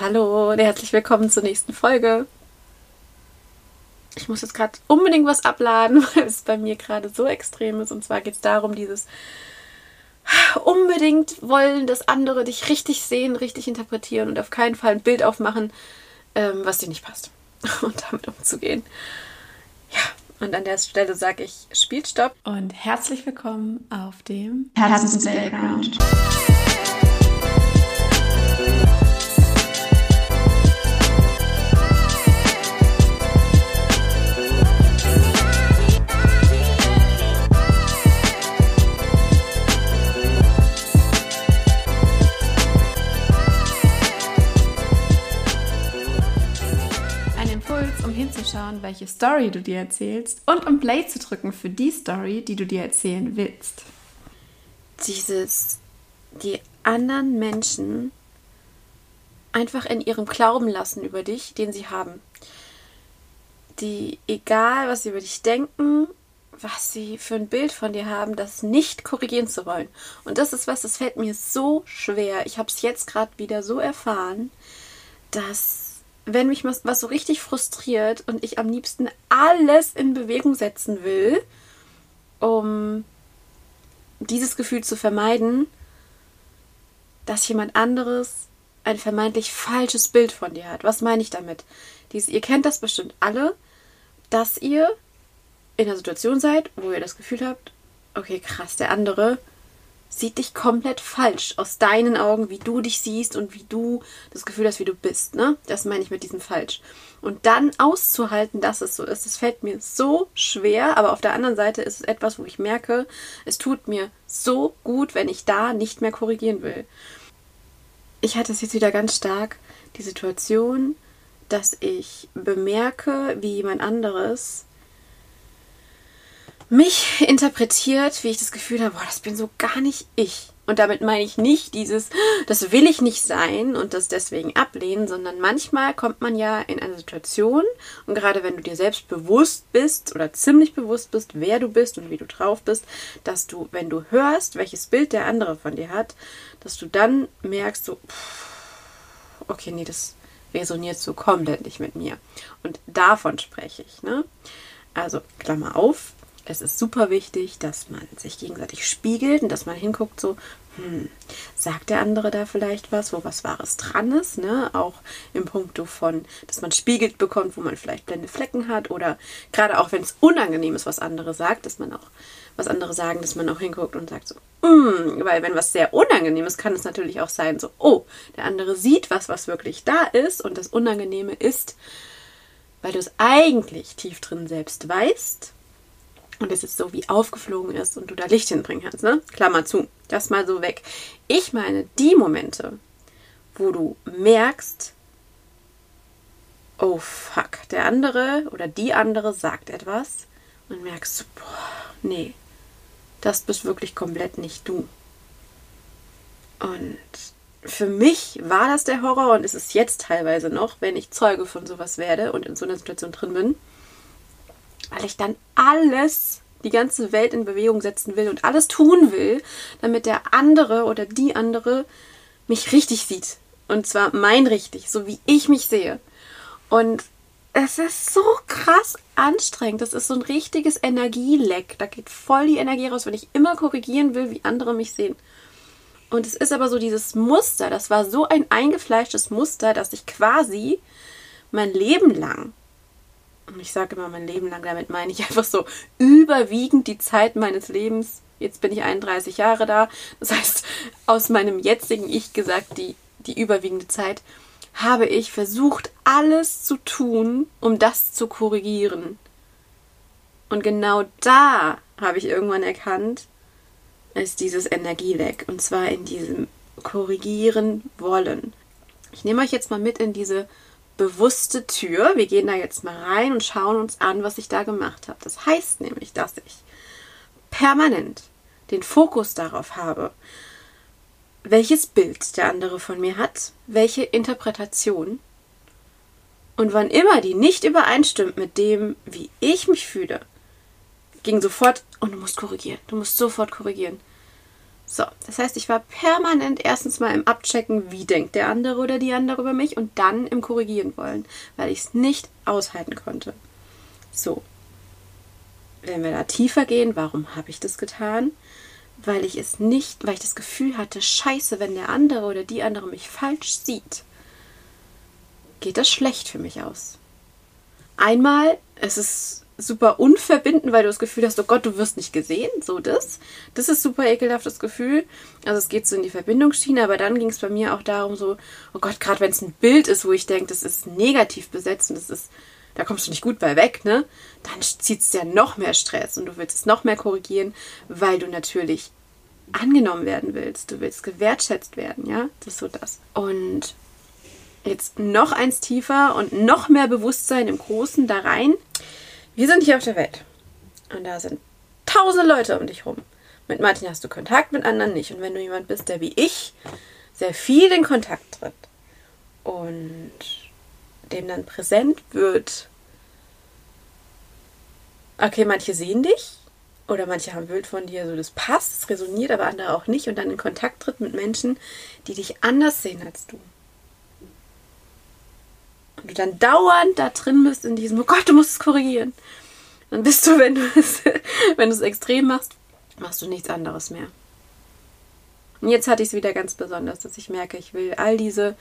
Hallo und herzlich willkommen zur nächsten Folge. Ich muss jetzt gerade unbedingt was abladen, weil es bei mir gerade so extrem ist. Und zwar geht es darum, dieses unbedingt wollen, dass andere dich richtig sehen, richtig interpretieren und auf keinen Fall ein Bild aufmachen, ähm, was dir nicht passt. Und damit umzugehen. Ja, und an der Stelle sage ich Spielstopp und herzlich willkommen auf dem Herzens Playground. Hinzuschauen, welche Story du dir erzählst und um Play zu drücken für die Story, die du dir erzählen willst. Dieses, die anderen Menschen einfach in ihrem Glauben lassen über dich, den sie haben. Die, egal was sie über dich denken, was sie für ein Bild von dir haben, das nicht korrigieren zu wollen. Und das ist was, das fällt mir so schwer. Ich habe es jetzt gerade wieder so erfahren, dass wenn mich was, so richtig frustriert und ich am liebsten alles in Bewegung setzen will, um dieses Gefühl zu vermeiden, dass jemand anderes ein vermeintlich falsches Bild von dir hat. Was meine ich damit? Dies, ihr kennt das bestimmt alle, dass ihr in einer Situation seid, wo ihr das Gefühl habt, okay, krass, der andere sieht dich komplett falsch aus deinen Augen, wie du dich siehst und wie du das Gefühl hast, wie du bist. Ne? Das meine ich mit diesem falsch. Und dann auszuhalten, dass es so ist, das fällt mir so schwer. Aber auf der anderen Seite ist es etwas, wo ich merke, es tut mir so gut, wenn ich da nicht mehr korrigieren will. Ich hatte es jetzt wieder ganz stark, die Situation, dass ich bemerke, wie jemand anderes mich interpretiert, wie ich das Gefühl habe, boah, das bin so gar nicht ich. Und damit meine ich nicht dieses, das will ich nicht sein und das deswegen ablehnen, sondern manchmal kommt man ja in eine Situation und gerade wenn du dir selbst bewusst bist oder ziemlich bewusst bist, wer du bist und wie du drauf bist, dass du, wenn du hörst, welches Bild der andere von dir hat, dass du dann merkst, so, okay, nee, das resoniert so komplett nicht mit mir. Und davon spreche ich, ne? Also, Klammer auf, es ist super wichtig, dass man sich gegenseitig spiegelt und dass man hinguckt, so, hm, sagt der andere da vielleicht was, wo was Wahres dran ist, ne? Auch im Punkto von, dass man spiegelt bekommt, wo man vielleicht blende Flecken hat oder gerade auch wenn es unangenehm ist, was andere sagt, dass man auch, was andere sagen, dass man auch hinguckt und sagt so, mm, weil wenn was sehr unangenehm ist, kann es natürlich auch sein, so, oh, der andere sieht was, was wirklich da ist und das Unangenehme ist, weil du es eigentlich tief drin selbst weißt, und es ist so wie aufgeflogen ist und du da Licht hinbringen kannst, ne? Klammer zu, das mal so weg. Ich meine die Momente, wo du merkst, oh fuck, der andere oder die andere sagt etwas und merkst, boah, nee, das bist wirklich komplett nicht du. Und für mich war das der Horror und ist es jetzt teilweise noch, wenn ich Zeuge von sowas werde und in so einer Situation drin bin weil ich dann alles, die ganze Welt in Bewegung setzen will und alles tun will, damit der andere oder die andere mich richtig sieht. Und zwar mein richtig, so wie ich mich sehe. Und es ist so krass anstrengend. Das ist so ein richtiges Energieleck. Da geht voll die Energie raus, wenn ich immer korrigieren will, wie andere mich sehen. Und es ist aber so dieses Muster, das war so ein eingefleischtes Muster, dass ich quasi mein Leben lang und ich sage immer mein Leben lang, damit meine ich einfach so überwiegend die Zeit meines Lebens. Jetzt bin ich 31 Jahre da. Das heißt, aus meinem jetzigen Ich gesagt, die, die überwiegende Zeit, habe ich versucht, alles zu tun, um das zu korrigieren. Und genau da habe ich irgendwann erkannt, ist dieses Energieleck. Und zwar in diesem Korrigieren wollen. Ich nehme euch jetzt mal mit in diese bewusste Tür. Wir gehen da jetzt mal rein und schauen uns an, was ich da gemacht habe. Das heißt nämlich, dass ich permanent den Fokus darauf habe, welches Bild der andere von mir hat, welche Interpretation. Und wann immer die nicht übereinstimmt mit dem, wie ich mich fühle, ging sofort, und du musst korrigieren, du musst sofort korrigieren. So, das heißt, ich war permanent erstens mal im Abchecken, wie denkt der andere oder die andere über mich und dann im Korrigieren wollen, weil ich es nicht aushalten konnte. So, wenn wir da tiefer gehen, warum habe ich das getan? Weil ich es nicht, weil ich das Gefühl hatte, scheiße, wenn der andere oder die andere mich falsch sieht, geht das schlecht für mich aus. Einmal, es ist super unverbinden, weil du das Gefühl hast, oh Gott, du wirst nicht gesehen, so das. Das ist super ekelhaftes Gefühl. Also es geht so in die Verbindungsschiene, aber dann ging es bei mir auch darum so, oh Gott, gerade wenn es ein Bild ist, wo ich denke, das ist negativ besetzt und das ist, da kommst du nicht gut bei weg, ne? Dann zieht es ja noch mehr Stress und du willst es noch mehr korrigieren, weil du natürlich angenommen werden willst. Du willst gewertschätzt werden, ja? Das ist so das. Und jetzt noch eins tiefer und noch mehr Bewusstsein im Großen da rein. Wir sind hier auf der Welt. Und da sind tausende Leute um dich rum. Mit manchen hast du Kontakt, mit anderen nicht. Und wenn du jemand bist, der wie ich sehr viel in Kontakt tritt und dem dann präsent wird, okay, manche sehen dich oder manche haben Bild von dir, so das passt, es resoniert, aber andere auch nicht und dann in Kontakt tritt mit Menschen, die dich anders sehen als du und du dann dauernd da drin bist in diesem, oh Gott, du musst es korrigieren, dann bist du, wenn du es, wenn du es extrem machst, machst du nichts anderes mehr. Und jetzt hatte ich es wieder ganz besonders, dass ich merke, ich will all diese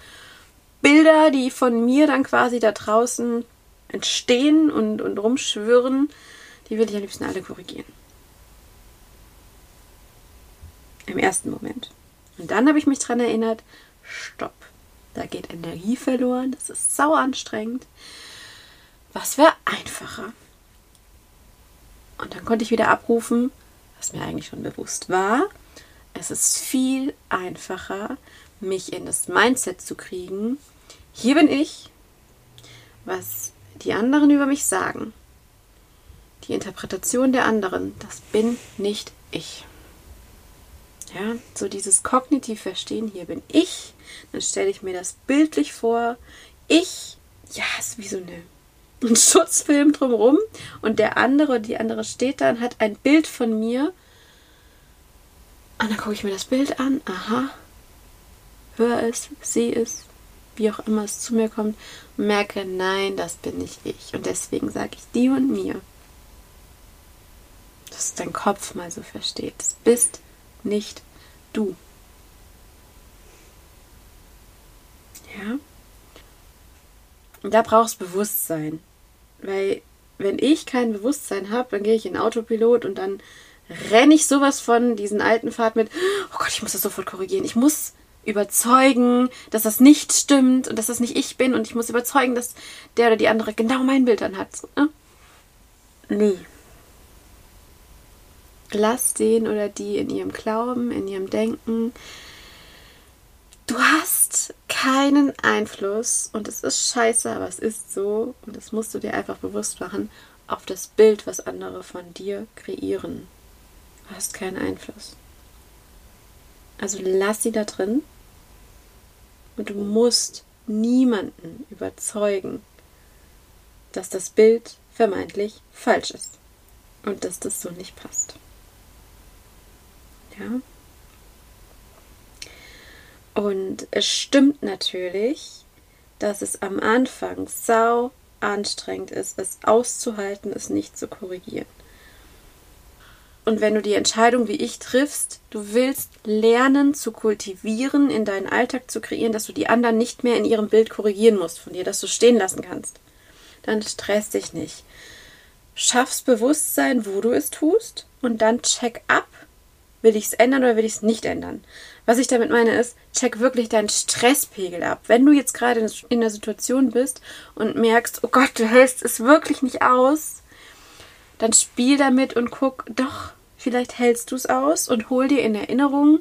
Bilder, die von mir dann quasi da draußen entstehen und, und rumschwirren, die will ich am liebsten alle korrigieren. Im ersten Moment. Und dann habe ich mich daran erinnert, stopp. Da geht Energie verloren. Das ist sau anstrengend. Was wäre einfacher? Und dann konnte ich wieder abrufen, was mir eigentlich schon bewusst war. Es ist viel einfacher, mich in das Mindset zu kriegen. Hier bin ich, was die anderen über mich sagen. Die Interpretation der anderen, das bin nicht ich. Ja, so dieses kognitiv Verstehen, hier bin ich, dann stelle ich mir das bildlich vor. Ich, ja, ist wie so eine, ein Schutzfilm drumherum und der andere, die andere steht da und hat ein Bild von mir. Und dann gucke ich mir das Bild an, aha, höre es, sehe es, wie auch immer es zu mir kommt und merke, nein, das bin nicht ich. Und deswegen sage ich die und mir, dass dein Kopf mal so versteht. Das bist nicht du. Ja? Und da brauchst Bewusstsein. Weil, wenn ich kein Bewusstsein habe, dann gehe ich in Autopilot und dann renne ich sowas von diesen alten Fahrt mit, oh Gott, ich muss das sofort korrigieren. Ich muss überzeugen, dass das nicht stimmt und dass das nicht ich bin und ich muss überzeugen, dass der oder die andere genau mein Bild dann hat. Ne? Nee lass den oder die in ihrem Glauben, in ihrem Denken. Du hast keinen Einfluss und es ist scheiße, aber es ist so und das musst du dir einfach bewusst machen auf das Bild, was andere von dir kreieren. Du hast keinen Einfluss. Also lass sie da drin und du musst niemanden überzeugen, dass das Bild vermeintlich falsch ist und dass das so nicht passt. Ja. Und es stimmt natürlich, dass es am Anfang sau anstrengend ist, es auszuhalten, es nicht zu korrigieren. Und wenn du die Entscheidung wie ich triffst, du willst lernen zu kultivieren, in deinen Alltag zu kreieren, dass du die anderen nicht mehr in ihrem Bild korrigieren musst von dir, dass du stehen lassen kannst, dann stress dich nicht. Schaffst Bewusstsein, wo du es tust und dann check ab, Will ich es ändern oder will ich es nicht ändern? Was ich damit meine ist, check wirklich deinen Stresspegel ab. Wenn du jetzt gerade in der Situation bist und merkst, oh Gott, du hältst es wirklich nicht aus, dann spiel damit und guck, doch, vielleicht hältst du es aus und hol dir in Erinnerung,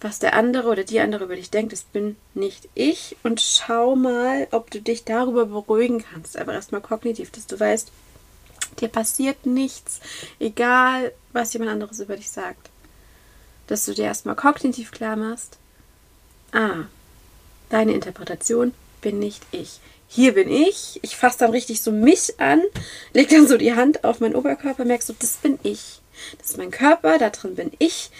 was der andere oder die andere über dich denkt. Das bin nicht ich und schau mal, ob du dich darüber beruhigen kannst. Aber erstmal kognitiv, dass du weißt, Dir passiert nichts, egal was jemand anderes über dich sagt. Dass du dir erstmal kognitiv klar machst, ah, deine Interpretation bin nicht ich. Hier bin ich. Ich fasse dann richtig so mich an, leg dann so die Hand auf meinen Oberkörper, merkst du, das bin ich. Das ist mein Körper, da drin bin ich.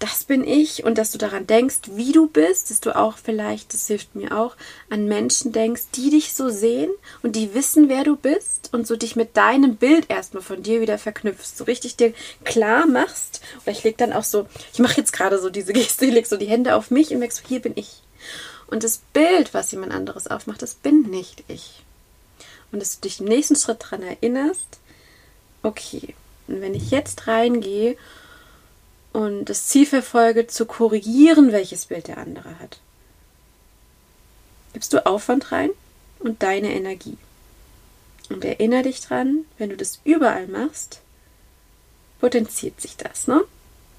Das bin ich und dass du daran denkst, wie du bist, dass du auch vielleicht, das hilft mir auch, an Menschen denkst, die dich so sehen und die wissen, wer du bist und so dich mit deinem Bild erstmal von dir wieder verknüpfst, so richtig dir klar machst. Oder ich leg dann auch so, ich mache jetzt gerade so diese Geste, ich leg so die Hände auf mich und merke so, hier bin ich. Und das Bild, was jemand anderes aufmacht, das bin nicht ich. Und dass du dich im nächsten Schritt daran erinnerst, okay, und wenn ich jetzt reingehe und das Ziel verfolge, zu korrigieren, welches Bild der andere hat. Gibst du Aufwand rein und deine Energie. Und erinnere dich dran, wenn du das überall machst, potenziert sich das, ne?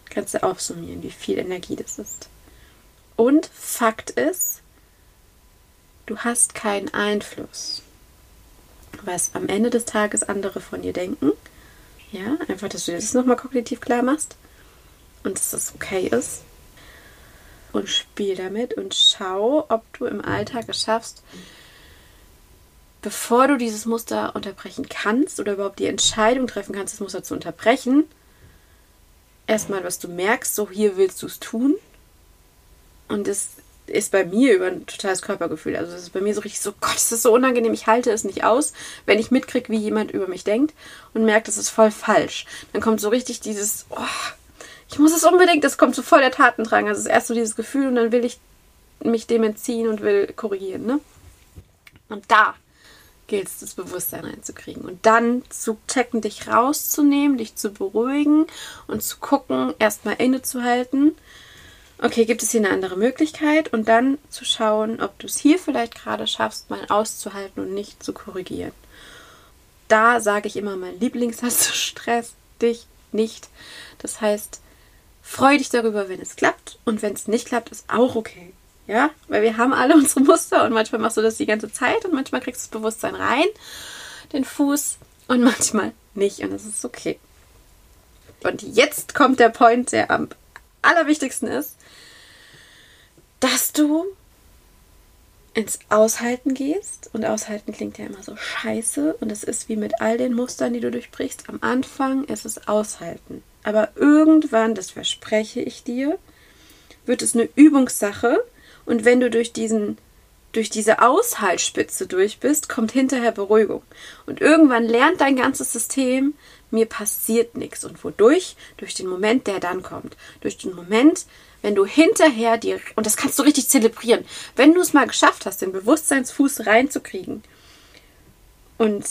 Kannst du aufsummieren, wie viel Energie das ist. Und Fakt ist, du hast keinen Einfluss, was am Ende des Tages andere von dir denken. Ja, einfach, dass du das nochmal kognitiv klar machst und dass das okay ist. Und spiel damit und schau, ob du im Alltag es schaffst, bevor du dieses Muster unterbrechen kannst oder überhaupt die Entscheidung treffen kannst, das Muster zu unterbrechen, erstmal, was du merkst, so hier willst du es tun. Und das ist bei mir über ein totales Körpergefühl. Also es ist bei mir so richtig so, Gott, es ist so unangenehm, ich halte es nicht aus, wenn ich mitkriege, wie jemand über mich denkt und merkt, das ist voll falsch. Dann kommt so richtig dieses, oh, ich muss es unbedingt, das kommt so voll der Tatendrang. Also es ist erst so dieses Gefühl und dann will ich mich dem entziehen und will korrigieren, ne? Und da gilt es, das Bewusstsein reinzukriegen und dann zu checken, dich rauszunehmen, dich zu beruhigen und zu gucken, erstmal innezuhalten. Okay, gibt es hier eine andere Möglichkeit? Und dann zu schauen, ob du es hier vielleicht gerade schaffst, mal auszuhalten und nicht zu korrigieren. Da sage ich immer, mein Lieblingssatz, Stress dich nicht. Das heißt, Freu dich darüber, wenn es klappt und wenn es nicht klappt, ist auch okay. Ja, weil wir haben alle unsere Muster und manchmal machst du das die ganze Zeit und manchmal kriegst du das Bewusstsein rein, den Fuß und manchmal nicht und das ist okay. Und jetzt kommt der Point, der am allerwichtigsten ist, dass du ins Aushalten gehst. Und Aushalten klingt ja immer so scheiße. Und es ist wie mit all den Mustern, die du durchbrichst. Am Anfang ist es Aushalten. Aber irgendwann, das verspreche ich dir, wird es eine Übungssache. Und wenn du durch diesen durch diese Aushaltspitze durch bist, kommt hinterher Beruhigung. Und irgendwann lernt dein ganzes System, mir passiert nichts. Und wodurch? Durch den Moment, der dann kommt. Durch den Moment, wenn du hinterher dir, und das kannst du richtig zelebrieren, wenn du es mal geschafft hast, den Bewusstseinsfuß reinzukriegen und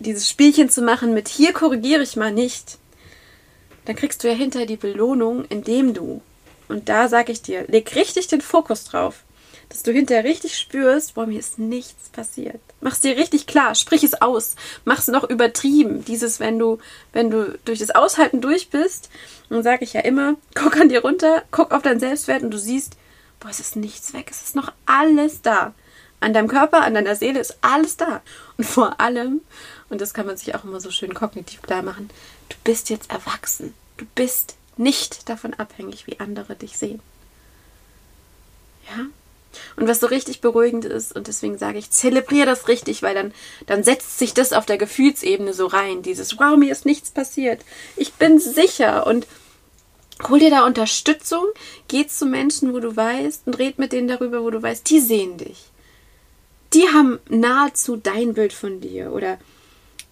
dieses Spielchen zu machen mit hier korrigiere ich mal nicht, dann kriegst du ja hinter die Belohnung, indem du, und da sage ich dir, leg richtig den Fokus drauf, dass du hinterher richtig spürst, boah, mir ist nichts passiert. Mach's dir richtig klar, sprich es aus, mach's noch übertrieben. Dieses, wenn du, wenn du durch das Aushalten durch bist, dann sage ich ja immer, guck an dir runter, guck auf deinen Selbstwert und du siehst, boah, es ist nichts weg, es ist noch alles da. An deinem Körper, an deiner Seele ist alles da. Und vor allem, und das kann man sich auch immer so schön kognitiv klar machen, du bist jetzt erwachsen. Du bist nicht davon abhängig, wie andere dich sehen. Ja? Und was so richtig beruhigend ist, und deswegen sage ich, zelebriere das richtig, weil dann, dann setzt sich das auf der Gefühlsebene so rein. Dieses, wow, mir ist nichts passiert. Ich bin sicher und hol dir da Unterstützung, geh zu Menschen, wo du weißt, und red mit denen darüber, wo du weißt, die sehen dich. Die haben nahezu dein Bild von dir oder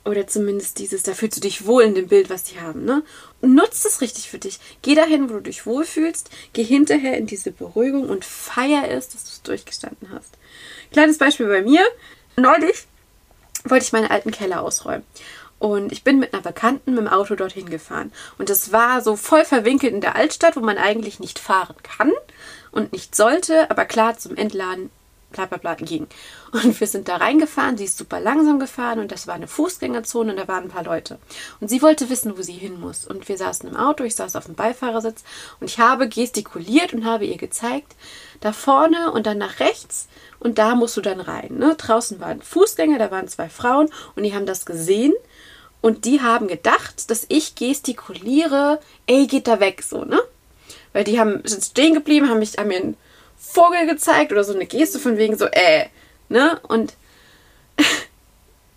oder zumindest dieses, da fühlst du dich wohl in dem Bild, was die haben, ne? Nutz es richtig für dich. Geh dahin, wo du dich wohlfühlst, geh hinterher in diese Beruhigung und feier es, dass du es durchgestanden hast. Kleines Beispiel bei mir. Neulich wollte ich meinen alten Keller ausräumen. Und ich bin mit einer Bekannten mit dem Auto dorthin gefahren. Und es war so voll verwinkelt in der Altstadt, wo man eigentlich nicht fahren kann und nicht sollte. Aber klar, zum Entladen bla bla bla ging. Und wir sind da reingefahren, sie ist super langsam gefahren und das war eine Fußgängerzone und da waren ein paar Leute. Und sie wollte wissen, wo sie hin muss. Und wir saßen im Auto, ich saß auf dem Beifahrersitz und ich habe gestikuliert und habe ihr gezeigt, da vorne und dann nach rechts und da musst du dann rein. Ne? Draußen waren Fußgänger, da waren zwei Frauen und die haben das gesehen und die haben gedacht, dass ich gestikuliere, ey, geht da weg, so, ne? Weil die haben, sind stehen geblieben, haben mich, haben mir einen Vogel gezeigt oder so eine Geste von wegen so, äh, ne? Und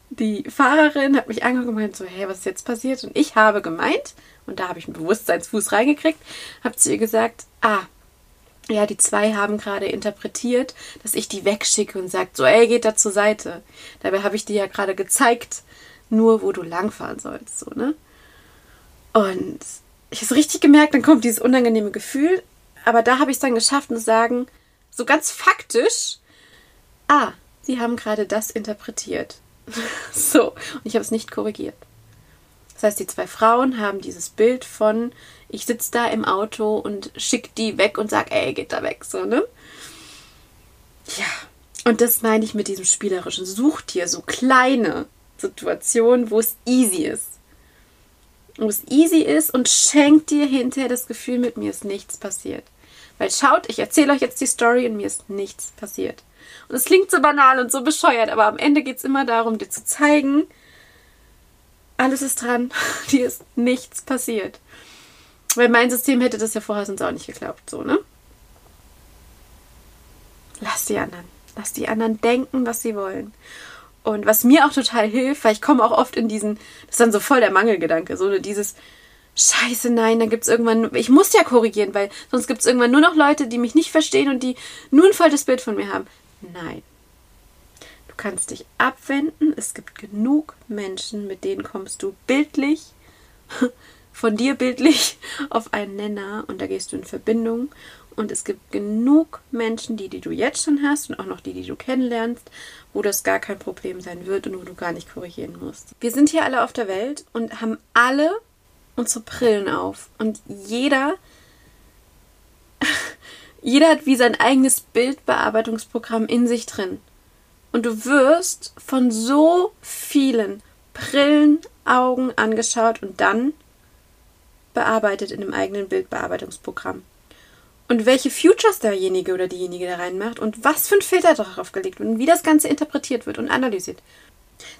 die Fahrerin hat mich angeguckt und gemeint so, hey, was ist jetzt passiert? Und ich habe gemeint, Und da habe ich einen Bewusstseinsfuß reingekriegt, habe zu ihr gesagt, ah, ja, die zwei haben gerade interpretiert, dass ich die wegschicke und sagt, so, ey, geht da zur Seite. Dabei habe ich dir ja gerade gezeigt, nur wo du langfahren sollst, so, ne? Und ich habe es richtig gemerkt, dann kommt dieses unangenehme Gefühl, aber da habe ich es dann geschafft zu sagen, so ganz faktisch, ah, sie haben gerade das interpretiert. so, und ich habe es nicht korrigiert. Das heißt, die zwei Frauen haben dieses Bild von, ich sitze da im Auto und schick die weg und sag, ey, geht da weg, so, ne? Ja, und das meine ich mit diesem spielerischen. Such dir so kleine Situationen, wo es easy ist. Wo es easy ist und schenkt dir hinterher das Gefühl, mit mir ist nichts passiert. Weil schaut, ich erzähle euch jetzt die Story und mir ist nichts passiert. Und es klingt so banal und so bescheuert, aber am Ende geht es immer darum, dir zu zeigen, alles ist dran, dir ist nichts passiert. Weil mein System hätte das ja vorher sonst auch nicht geglaubt, so, ne? Lass die anderen. Lass die anderen denken, was sie wollen. Und was mir auch total hilft, weil ich komme auch oft in diesen, das ist dann so voll der Mangelgedanke, so ne, dieses, Scheiße, nein, dann gibt es irgendwann, ich muss ja korrigieren, weil sonst gibt es irgendwann nur noch Leute, die mich nicht verstehen und die nur ein falsches Bild von mir haben. Nein. Du kannst dich abwenden. Es gibt genug Menschen, mit denen kommst du bildlich, von dir bildlich, auf einen Nenner und da gehst du in Verbindung. Und es gibt genug Menschen, die, die du jetzt schon hast und auch noch die, die du kennenlernst, wo das gar kein Problem sein wird und wo du gar nicht korrigieren musst. Wir sind hier alle auf der Welt und haben alle unsere Brillen auf. Und jeder, jeder hat wie sein eigenes Bildbearbeitungsprogramm in sich drin. Und du wirst von so vielen Brillenaugen angeschaut und dann bearbeitet in dem eigenen Bildbearbeitungsprogramm. Und welche Futures derjenige oder diejenige da reinmacht und was für ein Filter darauf gelegt wird und wie das Ganze interpretiert wird und analysiert.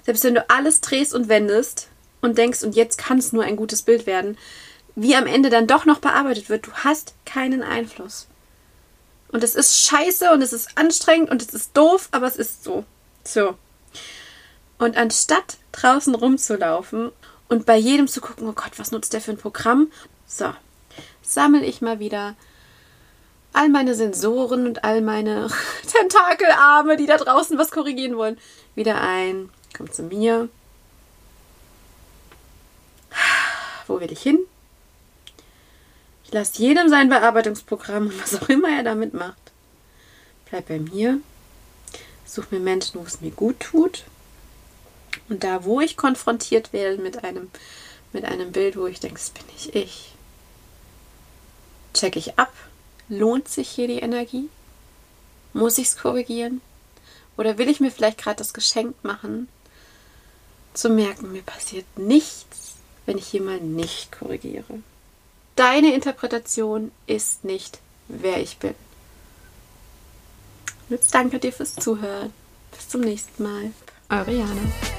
Selbst wenn du alles drehst und wendest, und denkst, und jetzt kann es nur ein gutes Bild werden, wie am Ende dann doch noch bearbeitet wird, du hast keinen Einfluss. Und es ist scheiße und es ist anstrengend und es ist doof, aber es ist so. So. Und anstatt draußen rumzulaufen und bei jedem zu gucken, oh Gott, was nutzt der für ein Programm? So, sammle ich mal wieder all meine Sensoren und all meine Tentakelarme, die da draußen was korrigieren wollen, wieder ein. Komm zu mir. Wo will ich hin? Ich lasse jedem sein Bearbeitungsprogramm und was auch immer er damit macht. Bleib bei mir. Such mir Menschen, wo es mir gut tut. Und da, wo ich konfrontiert werde mit einem, mit einem Bild, wo ich denke, das bin ich ich, check ich ab. Lohnt sich hier die Energie? Muss ich es korrigieren? Oder will ich mir vielleicht gerade das Geschenk machen, zu merken, mir passiert nichts, wenn ich mal nicht korrigiere. Deine Interpretation ist nicht, wer ich bin. Jetzt danke dir fürs Zuhören. Bis zum nächsten Mal. Eure Jana.